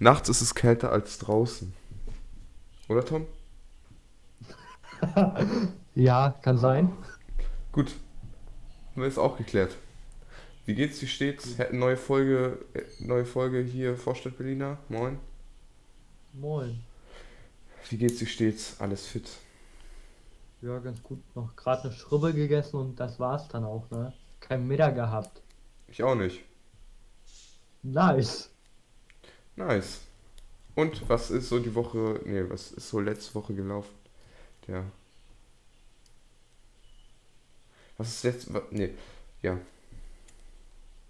nachts ist es kälter als draußen. Oder Tom? Ja, kann sein. Gut. Es auch geklärt. Wie geht's? Wie steht's? Neue Folge, äh, neue Folge hier Vorstadt Berliner. Moin. Moin. Wie geht's? Wie steht's? Alles fit? Ja, ganz gut. Noch gerade eine Schrubbe gegessen und das war's dann auch, ne? Kein Mittag gehabt. Ich auch nicht. Nice. Nice. Und was ist so die Woche, nee, was ist so letzte Woche gelaufen? Ja. Was ist letzte, wa- nee, ja,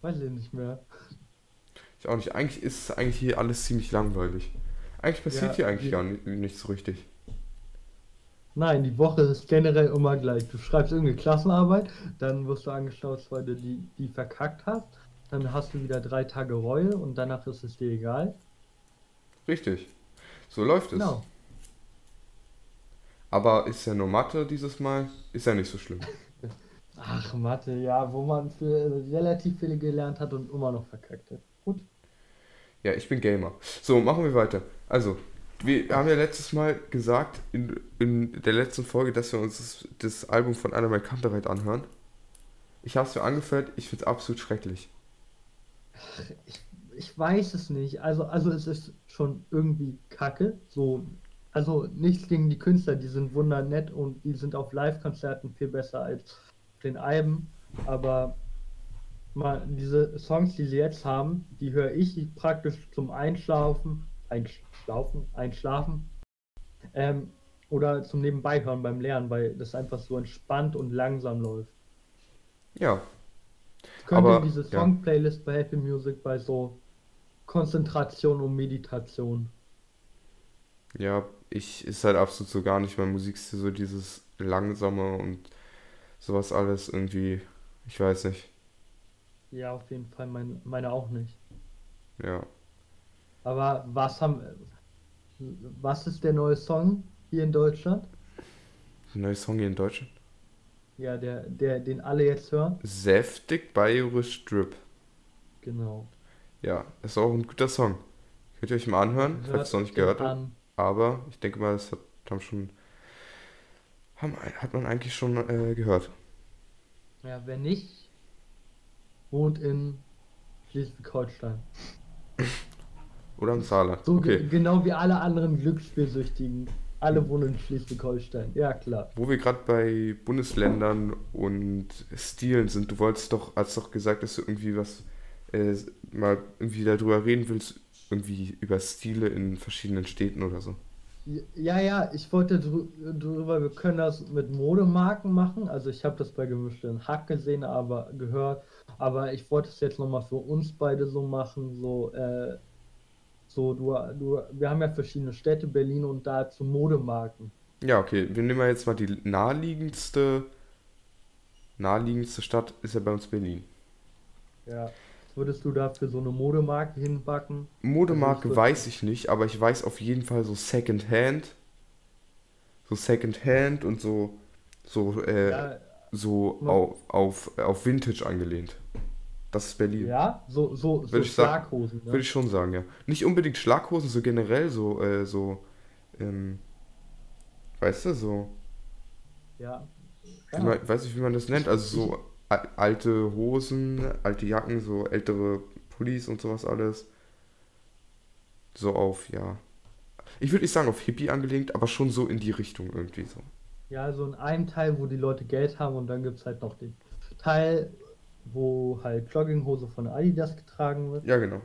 Weiß ich nicht mehr. ich auch nicht. Eigentlich ist eigentlich hier alles ziemlich langweilig. Eigentlich passiert Ja, hier eigentlich gar nicht, nicht so richtig. Nein, die Woche ist generell immer gleich. Du schreibst irgendeine Klassenarbeit, dann wirst du angeschnauzt, weil du die, die verkackt hast. Dann hast du wieder drei Tage Reue und danach ist es dir egal. Richtig. So läuft es. Genau. Aber ist ja nur Mathe dieses Mal, ist ja nicht so schlimm. Ach, Mathe, ja, wo man für relativ viele gelernt hat und immer noch verkackt hat. Gut. Ja, ich bin Gamer. So, machen wir weiter. Also, wir haben ja letztes Mal gesagt, in, in der letzten Folge, dass wir uns das, das Album von Annabelle Kantereit anhören. Ich habe es mir angehört, ich finde es absolut schrecklich. Ich, ich weiß es nicht. Also, also es ist schon irgendwie kacke. So, also nichts gegen die Künstler, die sind wundernett und die sind auf Live-Konzerten viel besser als den Alben. Aber mal diese Songs, die sie jetzt haben, die höre ich praktisch zum Einschlafen, Einschlafen, Einschlafen. Ähm, oder zum Nebenbeihören beim Lernen, weil das einfach so entspannt und langsam läuft. Ja, Könnt ihr Aber, diese ja. Song-Playlist bei Happy Music bei so Konzentration und Meditation. ja, ich ist halt absolut so gar nicht mein Musikstil, so dieses langsame und sowas alles irgendwie, ich weiß nicht. Ja, auf jeden Fall, mein, meine auch nicht. Ja. Aber was haben, was ist der neue Song hier in Deutschland? Der neue Song hier in Deutschland. Ja, der, der, den alle jetzt hören? Säftig bayerisch Drip. Genau. Ja, ist auch ein guter Song. Könnt ihr euch mal anhören, falls ihr es noch nicht gehört habt. Aber ich denke mal, das hat, haben schon, haben, hat man eigentlich schon äh, gehört. Ja, wer nicht, wohnt in Schleswig-Holstein. Oder im Saarland. So Okay. genau wie alle anderen Glücksspielsüchtigen. Alle wohnen in Schleswig-Holstein. Ja, klar. Wo wir gerade bei Bundesländern und Stilen sind, du wolltest doch, hast doch gesagt, dass du irgendwie was äh, mal irgendwie darüber reden willst, irgendwie über Stile in verschiedenen Städten oder so. Ja, ja, ich wollte drü drüber, wir können das mit Modemarken machen. Also ich habe das bei gemischten Hack gesehen, aber gehört. Aber ich wollte es jetzt nochmal für uns beide so machen. So, äh, so du, du, wir haben ja verschiedene Städte, Berlin und dazu Modemarken. Ja, okay, wir nehmen jetzt mal die naheliegendste, naheliegendste Stadt ist ja bei uns Berlin. Ja. Würdest du dafür so eine Modemarke hinbacken? Modemarke Also weiß ich nicht, aber ich weiß auf jeden Fall so Secondhand. So Secondhand und so, so, äh, Ja, so Ja. auf, auf, auf Vintage angelehnt. Das ist Berlin. ja, so, so, so sagen. Schlaghosen. Ne? Würde ich schon sagen, ja. Nicht unbedingt Schlaghosen, so generell, so, äh, so, ähm, weißt du, so, Ja. wie man, weiß ich, wie man das nennt, also so alte Hosen, alte Jacken, so ältere Pullis und sowas alles. So auf, ja. Ich würde nicht sagen auf Hippie angelegt, aber schon so in die Richtung irgendwie so. Ja, so in einem Teil, wo die Leute Geld haben und dann gibt es halt noch den Teil, wo halt Jogginghose von Adidas getragen wird. Ja, genau.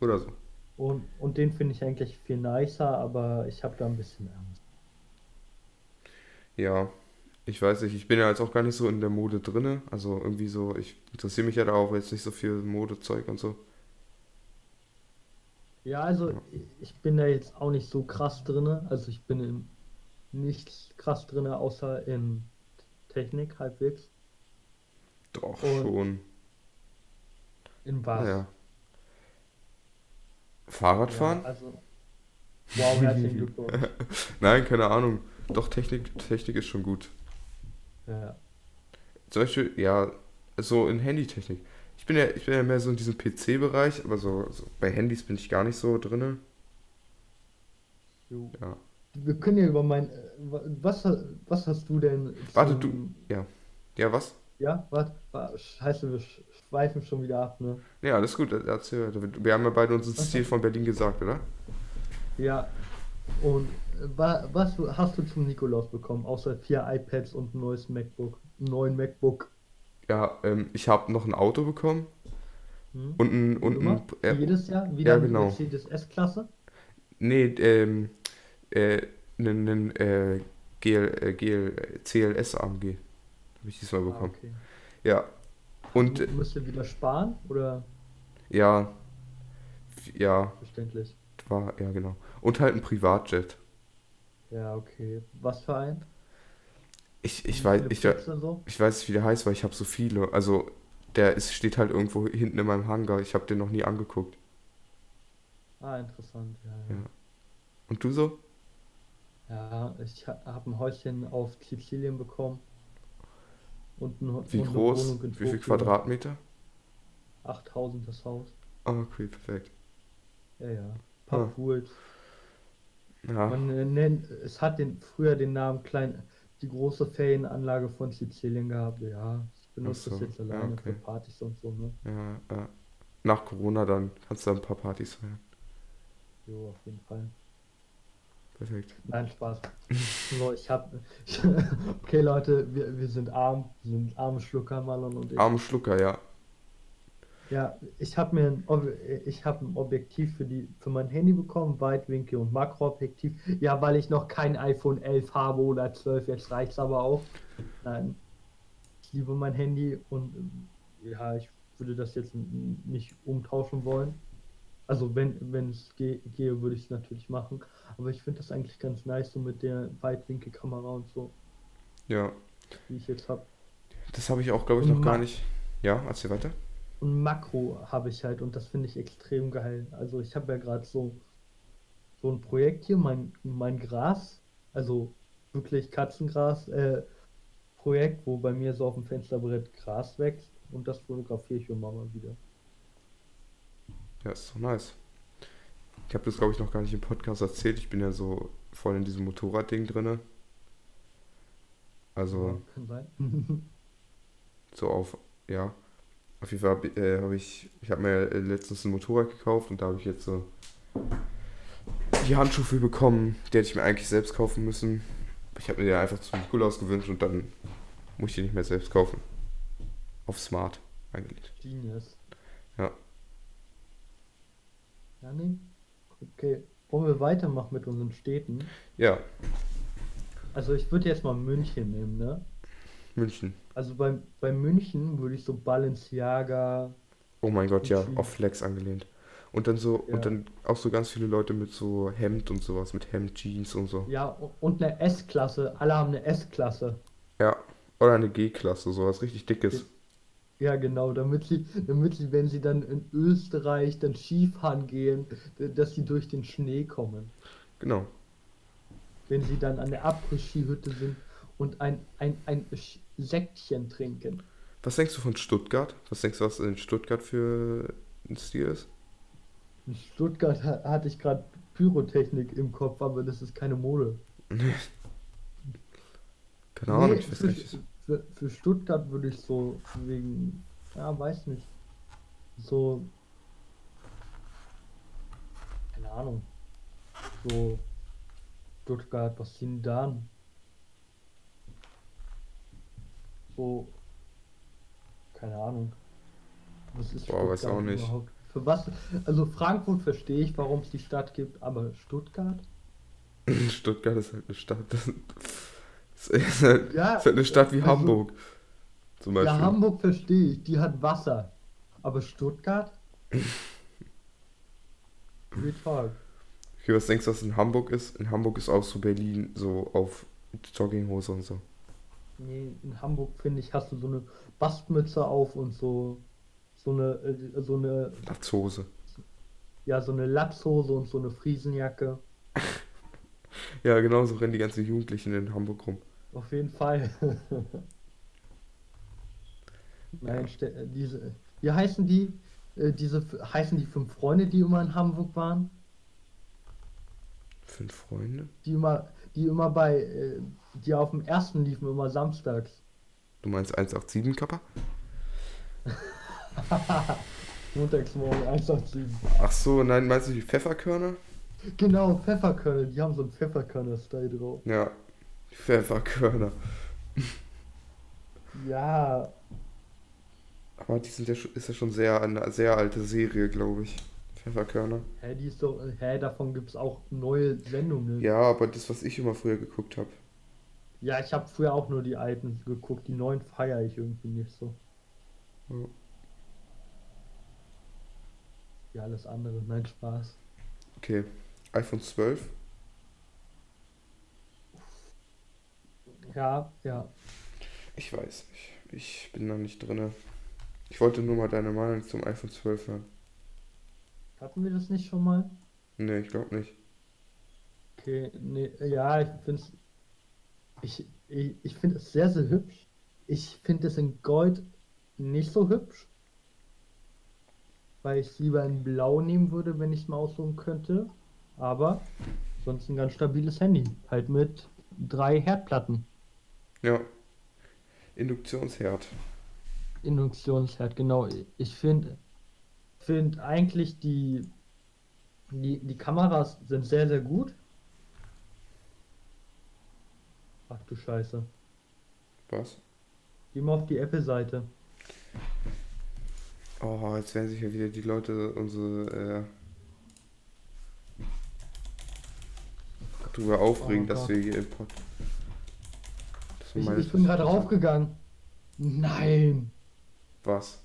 Oder so. Und, und den finde ich eigentlich viel nicer, aber ich habe da ein bisschen Angst. Ja, ich weiß nicht, ich bin ja jetzt auch gar nicht so in der Mode drinne. Also irgendwie so, ich interessiere mich ja da auch jetzt nicht so viel Modezeug und so. Ja, also Ja. ich bin da jetzt auch nicht so krass drinne. Also ich bin in nichts krass drinne, außer in Technik halbwegs. Doch, Und- schon. In was? Naja. Fahrradfahren? Ja, also. Wow, herzlichen Glückwunsch. Nein, keine Ahnung. Doch, Technik, Technik ist schon gut. Ja. Zum Beispiel, ja, so in Handytechnik. Ich bin ja, ich bin ja mehr so in diesem PC-Bereich, aber so, so bei Handys bin ich gar nicht so drinne. Jo. Ja. Wir können ja über mein. äh, wa- Was, was hast du denn Warte, zum- Ja. Ja, was? Ja, warte, wa- scheiße, wir sch- schweifen schon wieder ab, ne? Ja, alles gut, erzähl weiter. Wir haben ja beide uns das Was- Ziel von Berlin gesagt, oder? Ja. Und äh, wa- was hast du zum Nikolaus bekommen, außer vier iPads und ein neues MacBook? Einen neuen MacBook. Ja, ähm, ich habe noch ein Auto bekommen Hm? und ein, und ein, äh, jedes Jahr? Wieder ja, eine genau. Mercedes S-Klasse? nee, ähm, äh, einen, einen äh, GL, äh, GL, äh, CLS AMG habe ich diesmal Ah, bekommen. okay. Ja. Und äh, Müsst ihr wieder sparen oder ja, ja, verständlich? war, ja genau. Und halt ein Privatjet. Ja, okay. Was für ein? Ich, ich weiß, ich, so? ich weiß nicht, wie der heißt, weil ich habe so viele. Also, der ist, steht halt irgendwo hinten in meinem Hangar. Ich habe den noch nie angeguckt. Ah, interessant, ja, ja. Ja. Und du so? Ja, ich ha habe ein Häuschen auf Sizilien bekommen. Und, ein, Wie und groß? Wie viel. Quadratmeter? 8000 das Haus. Ah, okay, perfekt. Ja, ja. Paar Ah. Pools. Ja, Man äh, nennt, es hat den, früher den Namen klein, die große Ferienanlage von Sizilien gehabt. Ja, ich benutze Ach das so, jetzt ja, alleine für okay. Partys und so, ne? ja, ja. Nach Corona dann kannst du ein paar Partys feiern. Jo, auf jeden Fall. Perfekt. Nein, Spaß. So, ich hab. okay, Leute, wir, wir sind arm. Wir sind arme Schlucker, Marlon und ich. Arme Schlucker, ja. Ja, ich habe mir ein, Ob- ich hab ein Objektiv für die für mein Handy bekommen, Weitwinkel und Makroobjektiv. Ja, weil ich noch kein iPhone 11 habe oder 12, jetzt reicht's aber auch. Nein, ich liebe mein Handy und ja, ich würde das jetzt nicht umtauschen wollen. Also wenn wenn es ge gehe, würde ich es natürlich machen. Aber ich finde das eigentlich ganz nice so mit der Weitwinkelkamera und so, Ja. die ich jetzt habe. Das habe ich auch, glaube ich, Und noch gar nicht. Ja, erzähl weiter. Und Makro habe ich halt und das finde ich extrem geil. Also ich habe ja gerade so so ein Projekt hier, mein mein Gras, also wirklich Katzengras äh, Projekt, wo bei mir so auf dem Fensterbrett Gras wächst und das fotografiere ich immer mal wieder. Ja, ist doch nice. Ich habe das, glaube ich, noch gar nicht im Podcast erzählt. Ich bin ja so voll in diesem Motorradding drinne. Also. Kann sein. so auf, ja. Auf jeden Fall äh, habe ich, ich habe mir letztens ein Motorrad gekauft und da habe ich jetzt so die Handschuhe für bekommen. Die hätte ich mir eigentlich selbst kaufen müssen. Ich habe mir die einfach zum Nikolaus gewünscht und dann muss ich die nicht mehr selbst kaufen. Auf Smart eigentlich. Genius. Ja. Ja, nee. Okay. Wollen wir weitermachen mit unseren Städten? Ja, Also ich würde jetzt mal München nehmen, ne? München. Also bei, bei München würde ich so Balenciaga, Oh mein Gott, ja, auf Flex angelehnt. Und dann so, Ja. und dann auch so ganz viele Leute mit so Hemd und sowas, mit Hemd, Jeans und so. ja, und eine S-Klasse. Alle haben eine S-Klasse. Ja, oder eine G-Klasse, sowas richtig dickes. Ja, genau, damit sie, damit sie, wenn sie dann in Österreich dann Skifahren gehen, dass sie durch den Schnee kommen. Genau. Wenn sie dann an der Abriss-Skihütte sind und ein, ein, ein Sektchen trinken. Was denkst du von Stuttgart? Was denkst du, was in Stuttgart für ein Stil ist? In Stuttgart ha hatte ich gerade Pyrotechnik im Kopf, aber das ist keine Mode. Keine Ahnung, Nee, ich weiß für, nicht. Für, für Stuttgart würde ich so wegen, ja, weiß nicht, so, keine Ahnung, so Stuttgart, was ziehen die da an? So, keine Ahnung. Was ist Boah, weiß auch nicht. überhaupt? Für was? Also Frankfurt verstehe ich, warum es die Stadt gibt, aber Stuttgart? Stuttgart ist halt eine Stadt. Ist halt, Ja, ist halt eine Stadt wie also- Hamburg. Zum Beispiel. Ja, Hamburg verstehe ich, die hat Wasser. Aber Stuttgart? Retard. Okay, was denkst du, was in Hamburg ist? In Hamburg ist auch so Berlin, so auf Jogginghose und so. Nee, in Hamburg finde ich, hast du so eine Bastmütze auf und so so eine äh, so eine Latzhose. ja so eine Latzhose und so eine Friesenjacke. Ja, genau so rennen die ganzen Jugendlichen in Hamburg rum. Auf jeden Fall. Nein, ste- diese Wie heißen die? Äh, diese heißen die fünf Freunde, die immer in Hamburg waren? Fünf Freunde? Die immer, die immer bei, äh, die auf dem ersten liefen, immer samstags. Du meinst 187 Kappa? Montagsmorgen 187. Ach so, nein, meinst du die Pfefferkörner? Genau, Pfefferkörner, die haben so einen Pfefferkörner-Style drauf. Ja, Pfefferkörner. Ja, Aber die sind ja ist ja schon sehr eine sehr alte Serie, glaube ich. Pfefferkörner. hä, die ist doch, hä, davon gibt es auch neue Sendungen. Ja, aber das, was ich immer früher geguckt habe. Ja, ich habe früher auch nur die alten geguckt, die neuen feiere ich irgendwie nicht so. Ja. Ja, alles andere, nein, Spaß. Okay, iPhone 12. Ja, ja. Ich weiß nicht. Ich bin da nicht drinne. Ich wollte nur mal deine Meinung zum iPhone 12 hören. Hatten wir das nicht schon mal? Nee, ich glaube nicht. Okay, nee, ja, ich finde es. Ich, ich, ich finde es sehr, sehr hübsch. Ich finde es in Gold nicht so hübsch. Weil ich es lieber in Blau nehmen würde, wenn ich es mal aussuchen könnte. Aber sonst ein ganz stabiles Handy. Halt mit drei Herdplatten. Ja. Induktionsherd. Induktionsherd, genau. Ich finde find eigentlich die, die, die Kameras sind sehr, sehr gut. Ach du Scheiße. Was? Geh mal auf die Apple-Seite. Oh, jetzt werden sich ja wieder die Leute unsere äh, darüber aufregen, Oh dass wir hier im Pod. Ich, meine ich bin gerade raufgegangen. Nein. Was?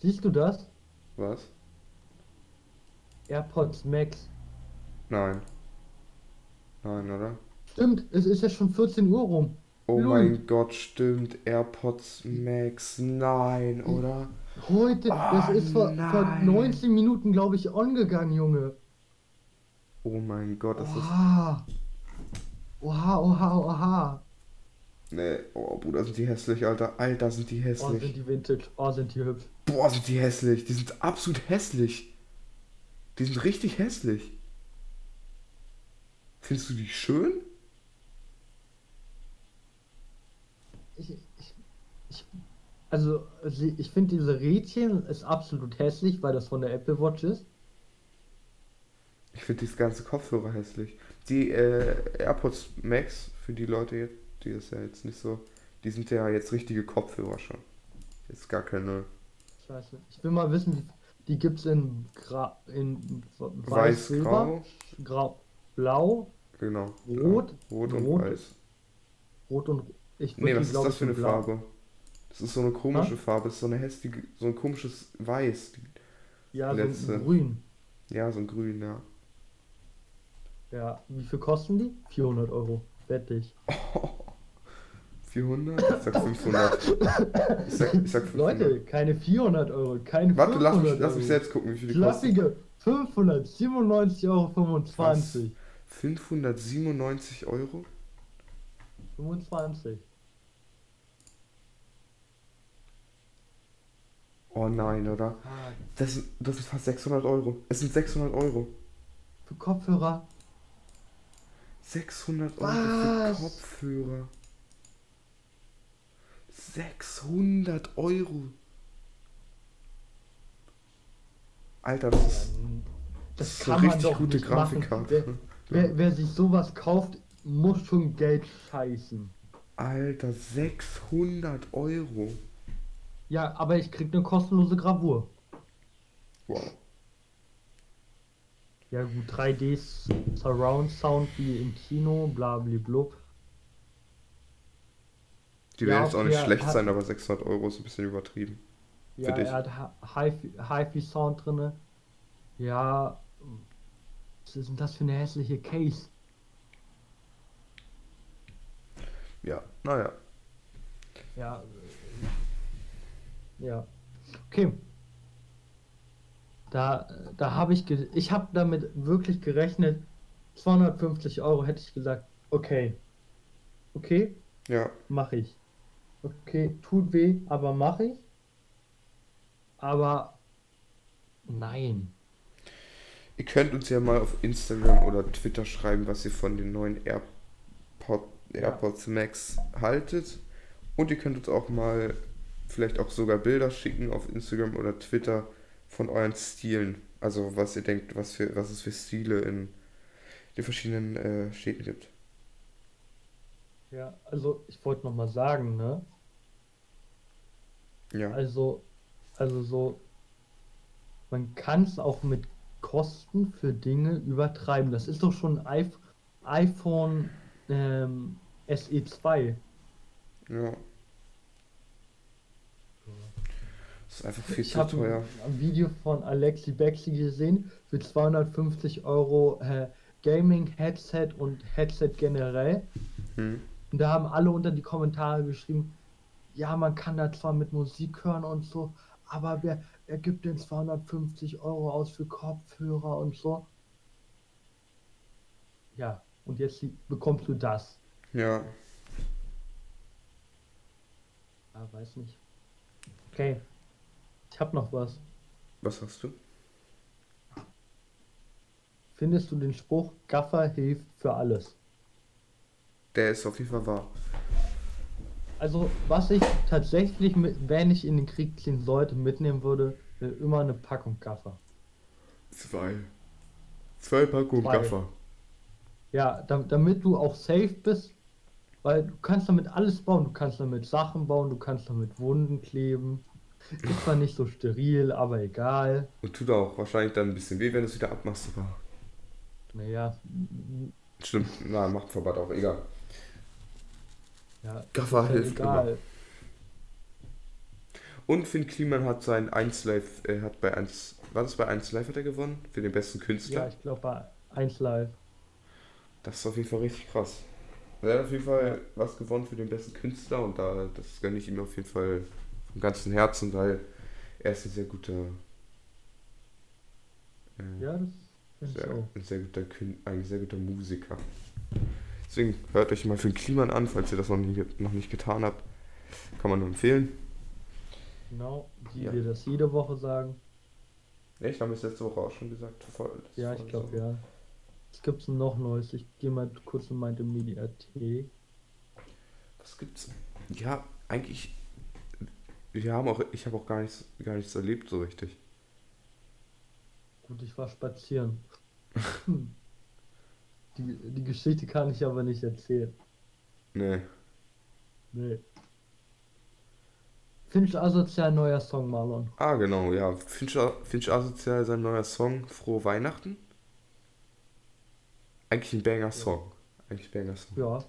Siehst du das? Was? AirPods Max. Nein. Nein, oder? Stimmt, es ist ja schon 14 Uhr rum. Oh Lul. mein Gott, stimmt. AirPods Max. Nein, oder? Heute, das Oh, ist vor, vor nein. 19 Minuten, glaube ich, on gegangen, Junge. Oh mein Gott, das ist. Oha. Oha, oha, oha. Nee, oh Bruder, sind die hässlich, Alter. Alter, sind die Oh, hässlich. sind die Vintage. Oh, sind die hübsch. Boah, sind die hässlich. Die sind absolut hässlich. Die sind richtig hässlich. Findest du die schön? Ich, ich, ich, also, ich finde diese Rädchen ist absolut hässlich, weil das von der Apple Watch ist. Ich finde dieses ganze Kopfhörer hässlich. Die äh, AirPods Max, für die Leute jetzt, die ist ja jetzt nicht so, die sind ja jetzt richtige Kopfhörer schon. Jetzt gar keine Scheiße. Ich will mal wissen, die gibt es in, Gra in Weiß, weiß, grau, Grau, Blau, genau. Rot, Rot und Rot. weiß. Rot und ich Nee, die, was ist glaub das ich, für in eine Blau. Farbe? Das ist so eine komische Farbe, das ist so eine hässliche, so ein komisches Weiß. Ja, so Letzte. ein Grün. Ja, so ein Grün, ja. Ja, wie viel kosten die? 400 Euro. Wette ich. 400? Ich sag 500. Ich sag, ich sag 500. Leute, keine 400 Euro, keine Warte, 500 lass mich, lass mich selbst gucken, wie viel die kosten. Klassige 597,25 Euro. 597 Euro? 25. Oh nein, oder? Das, sind- das sind fast 600 Euro. Es sind 600 Euro. für Kopfhörer. 600 Euro Was? für Kopfhörer. 600 Euro. Alter, das ist, Das, ist kann eine richtig gute. Grafikkarte. Wer, wer, wer sich sowas kauft, muss schon Geld scheißen. Alter, 600 Euro. Ja, aber ich krieg eine kostenlose Gravur. Wow. Ja gut, 3D Surround Sound wie im Kino, blablablub. Die Ja, werden jetzt auch nicht schlecht hat- sein, aber 600 Euro ist ein bisschen übertrieben. Ja, er hat Hi- Hi-Fi Hi-Fi Sound drinne. Ja, was ist denn das für eine hässliche Case? Ja, naja. Ja, ja. Okay. Da, da habe ich, ich habe damit wirklich gerechnet. 250 Euro hätte ich gesagt, okay. Okay, Ja, mache ich. Okay, tut weh, aber mache ich. aber nein. Ihr könnt uns ja mal auf Instagram oder Twitter schreiben, was ihr von den neuen AirPod, AirPods Max haltet. Und ihr könnt uns auch mal vielleicht auch sogar Bilder schicken auf Instagram oder Twitter von euren Stilen. Also was ihr denkt, was, für, was es für Stile in den verschiedenen äh, Städten gibt. Ja, also ich wollte noch mal sagen, ne? Ja. Also, also so, man kann es auch mit Kosten für Dinge übertreiben. Das ist doch schon ein iPhone ähm, SE2. Ja. Das ist einfach viel Ich zu habe teuer. ein Video von Alexi Bexi gesehen für 250 Euro äh, Gaming-Headset und Headset generell. Hm. Und da haben alle unter die Kommentare geschrieben, ja, man kann da zwar mit Musik hören und so, aber wer, wer gibt denn 250 Euro aus für Kopfhörer und so? Ja, und jetzt bekommst du das. Ja. Ja, weiß nicht. Okay. Ich hab noch was. Was hast du? Findest du den Spruch, Gaffer hilft für alles? Der ist auf jeden Fall wahr. Also, was ich tatsächlich, mit, wenn ich in den Krieg ziehen sollte, mitnehmen würde, wäre immer eine Packung Gaffer. Zwei. Zwei Packungen Zwei. Gaffer. Ja, da, damit du auch safe bist, weil du kannst damit alles bauen. Du kannst damit Sachen bauen, du kannst damit Wunden kleben. Ist zwar nicht so steril, aber egal. Und tut auch wahrscheinlich dann ein bisschen weh, wenn du es wieder abmachst. Aber Naja, stimmt, na, macht Verband auch, egal. Ja, Gaffer ist ja hilft egal. immer. Und Finn Kliman hat sein 1 Live, er hat bei 1, war das bei 1 Live hat er gewonnen? Für den besten Ja, Künstler? ich glaube bei 1 Live. Das ist auf jeden Fall richtig krass. Er hat auf jeden Fall was gewonnen für den besten Künstler und da, das gönne ich ihm auf jeden Fall vom ganzen Herzen, weil er ist ein sehr guter, äh, Ja, das finde ich sehr, auch. ein sehr guter, ein sehr guter Musiker. Deswegen hört euch mal Finn Kliman an, falls ihr das noch, nie, noch nicht getan habt. Kann man nur empfehlen. Genau, wie Ja. wir das jede Woche sagen. Echt? Haben wir es letzte Woche auch schon gesagt? Voll- Ja, ich glaube so. ja. Was gibt's denn noch Neues? Ich gehe mal kurz in meine Mediathek. Was gibt's? Ja, eigentlich. Wir haben auch, ich habe auch gar nichts, gar nichts erlebt so richtig. Gut, ich war spazieren. Die, die Geschichte kann ich aber nicht erzählen. Nee. Nee. Finch asozial neuer Song, Marlon. Ah, genau, ja. Finch, Finch Asozial, sein neuer Song, Frohe Weihnachten. Eigentlich ein Banger-Song. Eigentlich ein Banger-Song. Ja.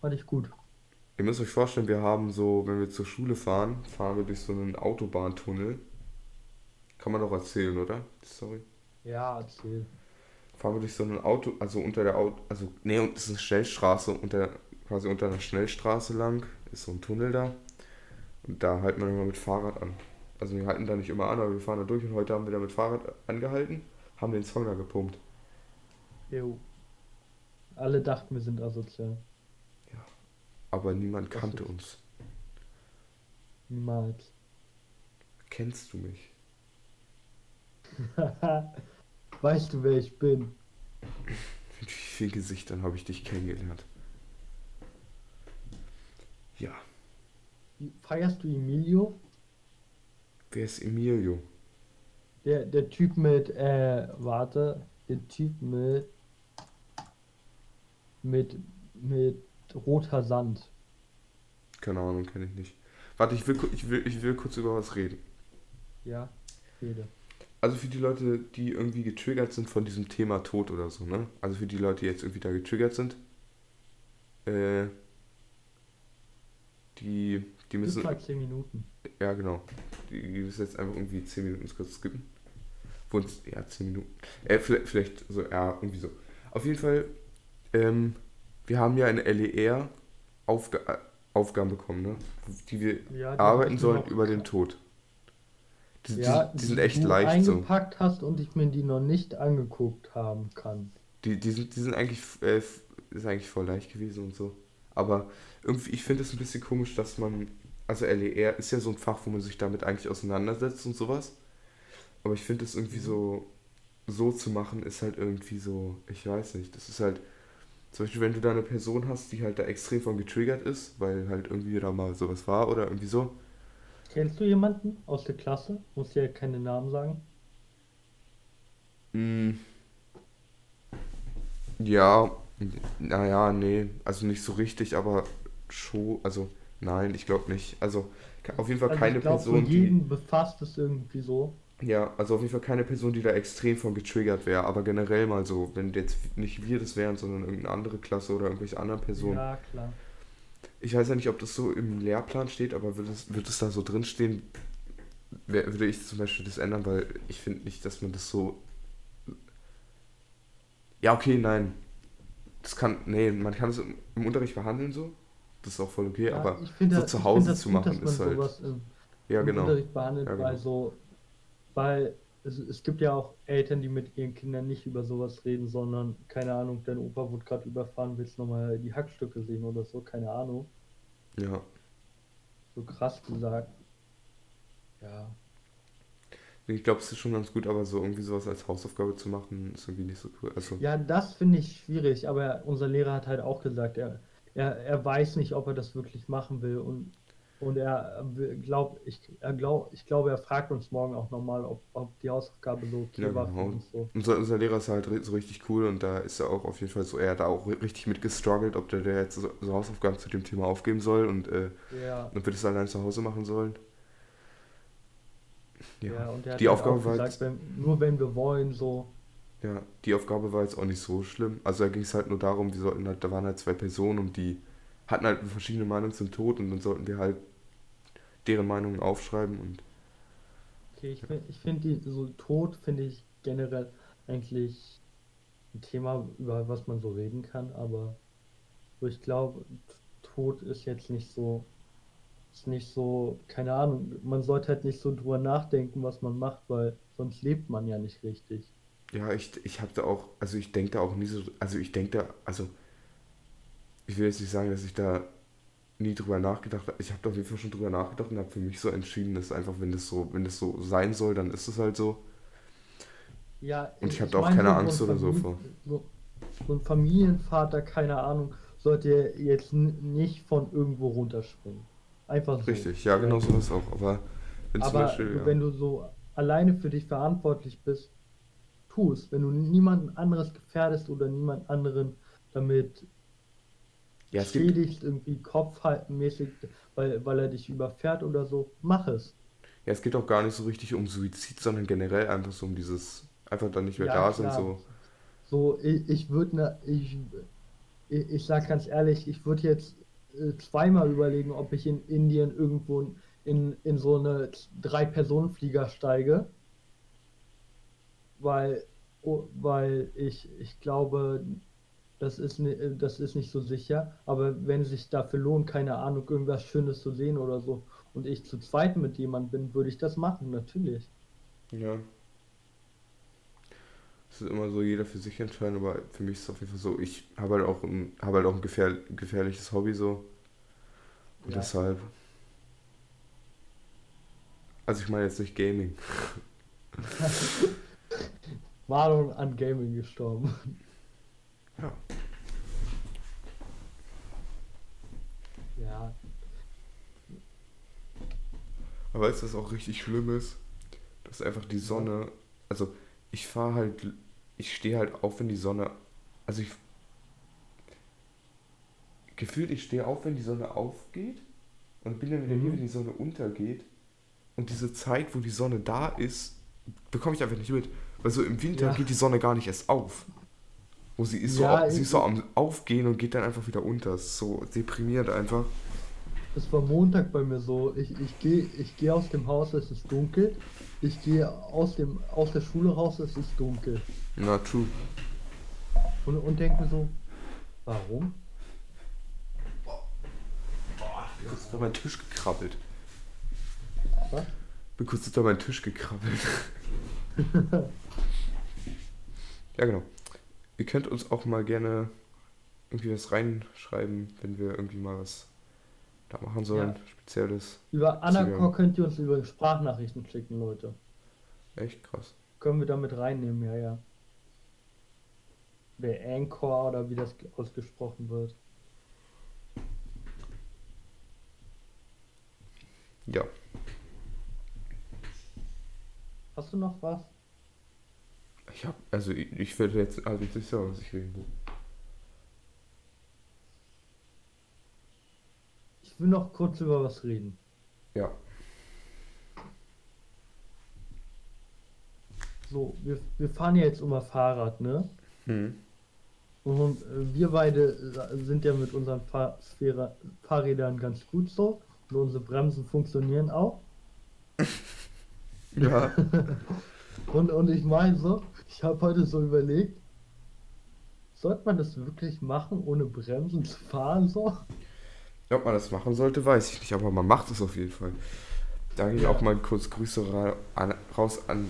Fand ich gut. Ihr müsst euch vorstellen, wir haben so, wenn wir zur Schule fahren, fahren wir durch so einen Autobahntunnel. Kann man doch erzählen, oder? Story. Ja, erzähl. Fahren wir durch so ein Auto, also unter der Auto, also nee, und es ist eine Schnellstraße, unter, quasi unter einer Schnellstraße lang, ist so ein Tunnel da. Und da halten wir immer mit Fahrrad an. Also wir halten da nicht immer an, aber wir fahren da durch und heute haben wir da mit Fahrrad angehalten, haben den Song da gepumpt. Jo. Alle dachten, wir sind asozial. Aber niemand Das kannte uns. Niemals. Kennst du mich? weißt du, wer ich bin? Mit wie vielen Gesichtern habe ich dich kennengelernt? Ja, Feierst du Emilio? wer ist Emilio? Der, der Typ mit, äh, warte, der Typ mit, mit, mit roter Sand. Keine Ahnung, kenne ich nicht. Warte, ich will, ich, will, ich will kurz über was reden. Ja, rede. Also für die Leute, die irgendwie getriggert sind von diesem Thema Tod oder so, ne? Also für die Leute, die jetzt irgendwie da getriggert sind, äh, die, die müssen, mal 10 Minuten. ja genau, die, die müssen jetzt einfach irgendwie 10 Minuten kurz skippen. Wund's, ja, 10 Minuten. Äh, vielleicht, vielleicht so, ja, irgendwie so. Auf jeden Fall, ähm, wir haben ja in LER Aufga Aufgaben bekommen, ne? Die wir Ja, die arbeiten sollen über den Tod. Die, Ja, die, die sind die echt du leicht so. eingepackt hast und ich mir die noch nicht angeguckt haben kann. Die, die, sind, die sind eigentlich, äh, ist eigentlich voll leicht gewesen und so. Aber irgendwie, ich finde es ein bisschen komisch, dass man also LER ist ja so ein Fach, wo man sich damit eigentlich auseinandersetzt und sowas. Aber ich finde es irgendwie so, so zu machen, ist halt irgendwie so, ich weiß nicht, das ist halt, zum Beispiel, wenn du da eine Person hast, die halt da extrem von getriggert ist, weil halt irgendwie da mal sowas war oder irgendwie so. Kennst du jemanden aus der Klasse? Muss ja keine Namen sagen. Mm, ja, naja, nee, also nicht so richtig, aber schon, also nein, ich glaube nicht. Also auf jeden Fall Also keine ich glaube, so Person, die, jeden befasst es irgendwie so. ja, also auf jeden Fall keine Person, die da extrem von getriggert wäre, aber generell mal so, wenn jetzt nicht wir das wären, sondern irgendeine andere Klasse oder irgendwelche anderen Personen. Ja, klar. Ich weiß ja nicht, ob das so im Lehrplan steht, aber wird es, wird es da so drin stehen, wär- würde ich zum Beispiel das ändern, weil ich finde nicht, dass man das so. Ja, okay, nein. Das kann. Nee, man kann es im, im Unterricht behandeln so. Das ist auch voll okay, Ja, aber ich finde, so zu Hause zu gut, machen ist halt. im, Ja, im genau. Unterricht behandelt, Ja, weil genau. so, weil es, es gibt ja auch Eltern, die mit ihren Kindern nicht über sowas reden, sondern, keine Ahnung, dein Opa wurde gerade überfahren, willst nochmal die Hackstücke sehen oder so, keine Ahnung. Ja. So krass gesagt. Ja. Ich glaube, es ist schon ganz gut, aber so irgendwie sowas als Hausaufgabe zu machen, ist irgendwie nicht so cool. Also, Ja, das finde ich schwierig, aber unser Lehrer hat halt auch gesagt, er, er, er weiß nicht, ob er das wirklich machen will und, und er glaubt, ich, er glaub, ich glaube, er fragt uns morgen auch nochmal, ob, ob die Hausaufgabe so okay ja, war für genau. uns so. Unser, unser Lehrer ist halt so richtig cool und da ist er auch auf jeden Fall so, er hat da auch ri- richtig mit gestruggelt, ob der, der jetzt so, so Hausaufgaben zu dem Thema aufgeben soll und äh, Ja, ob wir das allein zu Hause machen sollen. Ja, ja, und er hat die halt Aufgabe auch war gesagt, jetzt, wenn, nur wenn wir wollen, so, ja, die Aufgabe war jetzt auch nicht so schlimm. Also da ging es halt nur darum, wir sollten halt, da waren halt zwei Personen und die hatten halt verschiedene Meinungen zum Tod und dann sollten wir halt deren Meinungen aufschreiben und okay, ich, find- ich finde die, so Tod finde ich generell eigentlich ein Thema, über was man so reden kann, aber so ich glaube, Tod ist jetzt nicht so, ist nicht so, keine Ahnung, man sollte halt nicht so drüber nachdenken, was man macht, weil sonst lebt man ja nicht richtig. ja, ich, ich habe da auch, also ich denke da auch nie so, also ich denke da, also ich will jetzt nicht sagen, dass ich da nie drüber nachgedacht habe. Ich habe da auf jeden Fall schon drüber nachgedacht und habe für mich so entschieden, dass einfach, wenn das so, wenn das so sein soll, dann ist es halt so. Ja, Und ich habe da auch keine so, so Angst oder so vor. so, so ein Familienvater, keine Ahnung, sollte jetzt nicht von irgendwo runterspringen. Einfach so. Richtig, ja, genau sowas auch. Aber wenn zum Aber Beispiel, wenn ja, du so alleine für dich verantwortlich bist, tu es. Wenn du niemanden anderes gefährdest oder niemand anderen damit ja, schädigst, irgendwie kopfhaltenmäßig, weil, weil er dich überfährt oder so, mach es. ja, es geht auch gar nicht so richtig um Suizid, sondern generell einfach so um dieses, einfach dann nicht mehr Ja, da sind, so. So, ich, ich würde, ne, ich, ich, ich sag ganz ehrlich, ich würde jetzt äh, zweimal überlegen, ob ich in Indien irgendwo in, in so eine Drei-Personen-Flieger steige, weil, oh, weil ich, ich glaube, das ist, ni- das ist nicht so sicher, aber wenn es sich dafür lohnt, keine Ahnung, irgendwas Schönes zu sehen oder so, und ich zu zweit mit jemandem bin, würde ich das machen, natürlich. Ja. Es ist immer so, jeder für sich entscheiden, aber für mich ist es auf jeden Fall so, ich habe halt auch ein, habe halt auch ein gefähr, gefährliches Hobby so. Und Ja. deshalb. Also ich meine jetzt nicht Gaming. Marlon an Gaming gestorben. Ja. Ja, Aber weißt du, was auch richtig schlimm ist? Dass einfach die Sonne, also ich fahre halt, ich stehe halt auf, wenn die Sonne, also ich, gefühlt, ich stehe auf, wenn die Sonne aufgeht und bin dann wieder hier, Mhm. wenn die Sonne untergeht. Und diese Zeit, wo die Sonne da ist, bekomme ich einfach nicht mit. Weil so im Winter Ja. geht die Sonne gar nicht erst auf. Wo sie ist, Ja, so, sie ist so am Aufgehen und geht dann einfach wieder unter. Das ist so deprimierend einfach. es war Montag bei mir so. Ich, ich gehe ich geh aus dem Haus, es ist dunkel. Ich gehe aus, dem, aus der Schule raus, es ist dunkel. Na, true. Und, und denke mir so, warum? Bin kurz unter meinen Tisch gekrabbelt. Was? Bin kurz unter meinen Tisch gekrabbelt. ja, genau. Ihr könnt uns auch mal gerne irgendwie was reinschreiben, wenn wir irgendwie mal was da machen sollen. Ja. Spezielles. Über. Anacor könnt ihr uns über Sprachnachrichten schicken, Leute. Echt krass. Können wir damit reinnehmen, ja, ja. Der Anchor oder wie das ausgesprochen wird. Ja. Hast du noch was? Ich hab, also ich, ich werde jetzt, also ich ja, was ich reden will. Ich will noch kurz über was reden. Ja. So, wir, wir fahren ja jetzt immer Fahrrad, ne? Hm. Und äh, wir beide äh, sind ja mit unseren Fahr Fahrrä- Fahrrädern ganz gut so. Und unsere Bremsen funktionieren auch. Ja. Und, und ich meine so, ich habe heute so überlegt, sollte man das wirklich machen, ohne Bremsen zu fahren so? Ob man das machen sollte, weiß ich nicht, aber man macht es auf jeden Fall. Da gehe ich Ja. auch mal kurz Grüße ra an, raus an.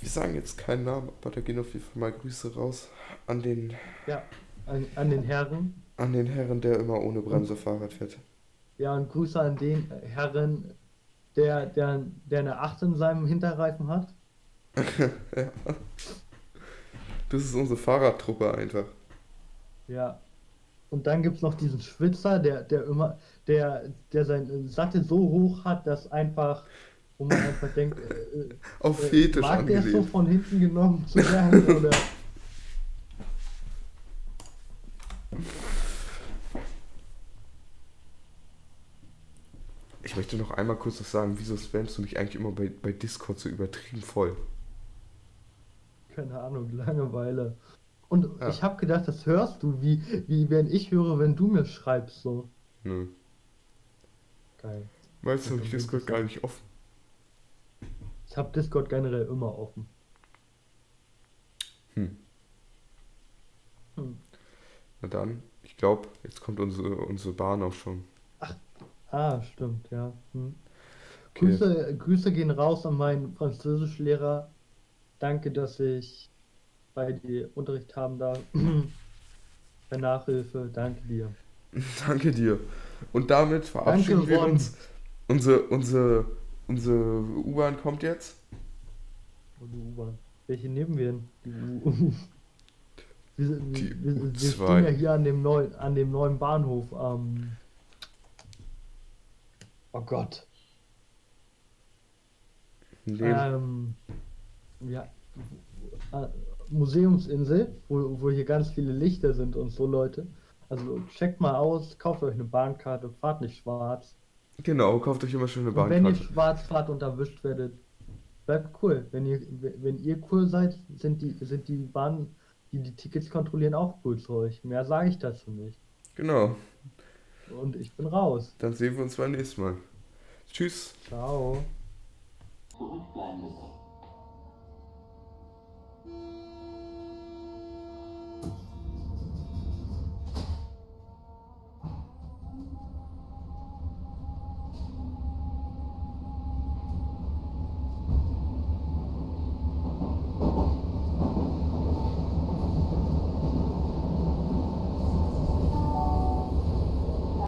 Wir sagen jetzt keinen Namen, aber da gehen auf jeden Fall mal Grüße raus an den, Ja, an, an den Herren. an den Herren, der immer ohne Bremse Fahrrad fährt. Ja, und Grüße an den Herren, der, der, der eine 8 in seinem Hinterreifen hat. Das ist unsere Fahrradtruppe einfach. Ja. Und dann gibt es noch diesen Schwitzer, der, der immer, der, der seinen Sattel so hoch hat, dass einfach, wo man einfach denkt, äh, äh, Auf äh, Fetisch mag der so von hinten genommen zu werden oder Ich möchte noch einmal kurz was sagen, wieso spammst du mich eigentlich immer bei, bei Discord so übertrieben voll? keine Ahnung, Langeweile. Und Ja. ich habe gedacht, das hörst du, wie, wie wenn ich höre, wenn du mir schreibst so. Nö. Geil. Weißt du, hab ich Discord gar nicht offen. Ich habe Discord generell immer offen. Hm. Hm. Na dann, ich glaube, jetzt kommt unsere, unsere Bahn auch schon. Ah, stimmt, ja. Hm. Okay. Grüße, Grüße gehen raus an meinen Französischlehrer. Danke, dass ich bei dir Unterricht haben darf. Bei Nachhilfe, danke dir. Danke dir. Und damit verabschieden wir Ron. uns. Unsere, unsere, unsere U-Bahn kommt jetzt. Oh, die U-Bahn. Welche nehmen wir denn? Die U wir, wir, Die wir, wir U2. stehen ja hier an dem neuen, an dem neuen Bahnhof. Ähm, oh Gott. Nee, Ähm, ja, äh, Museumsinsel, wo, wo hier ganz viele Lichter sind und so, Leute. Also checkt mal aus, kauft euch eine Bahnkarte, fahrt nicht schwarz. genau, kauft euch immer schön eine Und wenn ihr Bahnkarte. schwarz fahrt und erwischt werdet, bleibt cool. Wenn ihr, wenn ihr cool seid, sind die, sind die Bahnen, die die Tickets kontrollieren, auch cool zu euch. Mehr sage ich dazu nicht. Genau, Und ich bin raus. dann sehen wir uns beim nächsten Mal. Tschüss. Ciao. Zurückbleiben müssen.